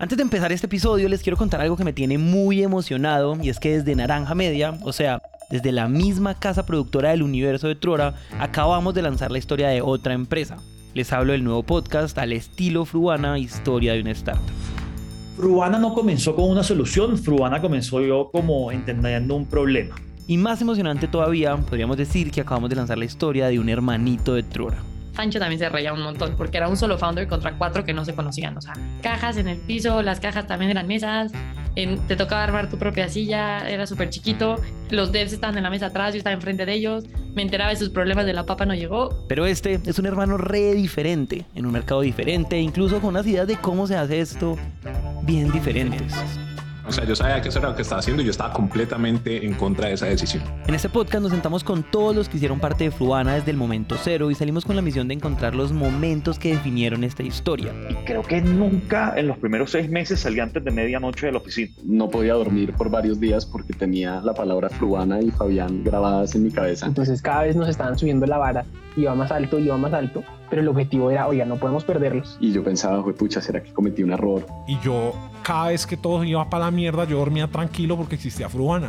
Antes de empezar este episodio les quiero contar algo que me tiene muy emocionado y es que desde Naranja Media, o sea, desde la misma casa productora del universo de Trora, acabamos de lanzar la historia de otra empresa. Les hablo del nuevo podcast al estilo Fruana, historia de una startup. Fruana no comenzó con una solución, Fruana comenzó yo como entendiendo un problema. Y más emocionante todavía, podríamos decir que acabamos de lanzar la historia de un hermanito de Trora. Sancho también se reía un montón porque era un solo founder contra cuatro que no se conocían. O sea, cajas en el piso, las cajas también eran mesas, te tocaba armar tu propia silla, era súper chiquito, los devs estaban en la mesa atrás, yo estaba enfrente de ellos, me enteraba de sus problemas de la papa no llegó. Pero este es un hermano re diferente, en un mercado diferente, incluso con unas ideas de cómo se hace esto bien diferentes. O sea, yo sabía que eso era lo que estaba haciendo y yo estaba completamente en contra de esa decisión. En este podcast nos sentamos con todos los que hicieron parte de Fruana desde el momento cero y salimos con la misión de encontrar los momentos que definieron esta historia. Y creo que nunca en los primeros seis meses salí antes de medianoche de la oficina. No podía dormir por varios días porque tenía la palabra Fruana y Fabián grabadas en mi cabeza. Entonces cada vez nos estaban subiendo la vara, iba más alto, iba más alto, pero el objetivo era, oiga, no podemos perderlos. Y yo pensaba, pucha, ¿será que cometí un error? Y yo cada vez que todo iba para la mierda, yo dormía tranquilo porque existía Fruana.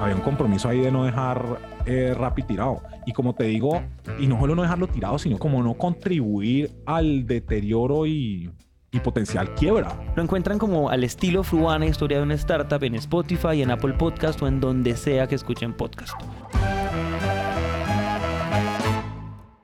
Había un compromiso ahí de no dejar eh, Rappi tirado. Y como te digo, y no solo no dejarlo tirado, sino como no contribuir al deterioro y, y potencial quiebra. Lo encuentran como al estilo Fruana, historia de una startup en Spotify, en Apple Podcast o en donde sea que escuchen podcast.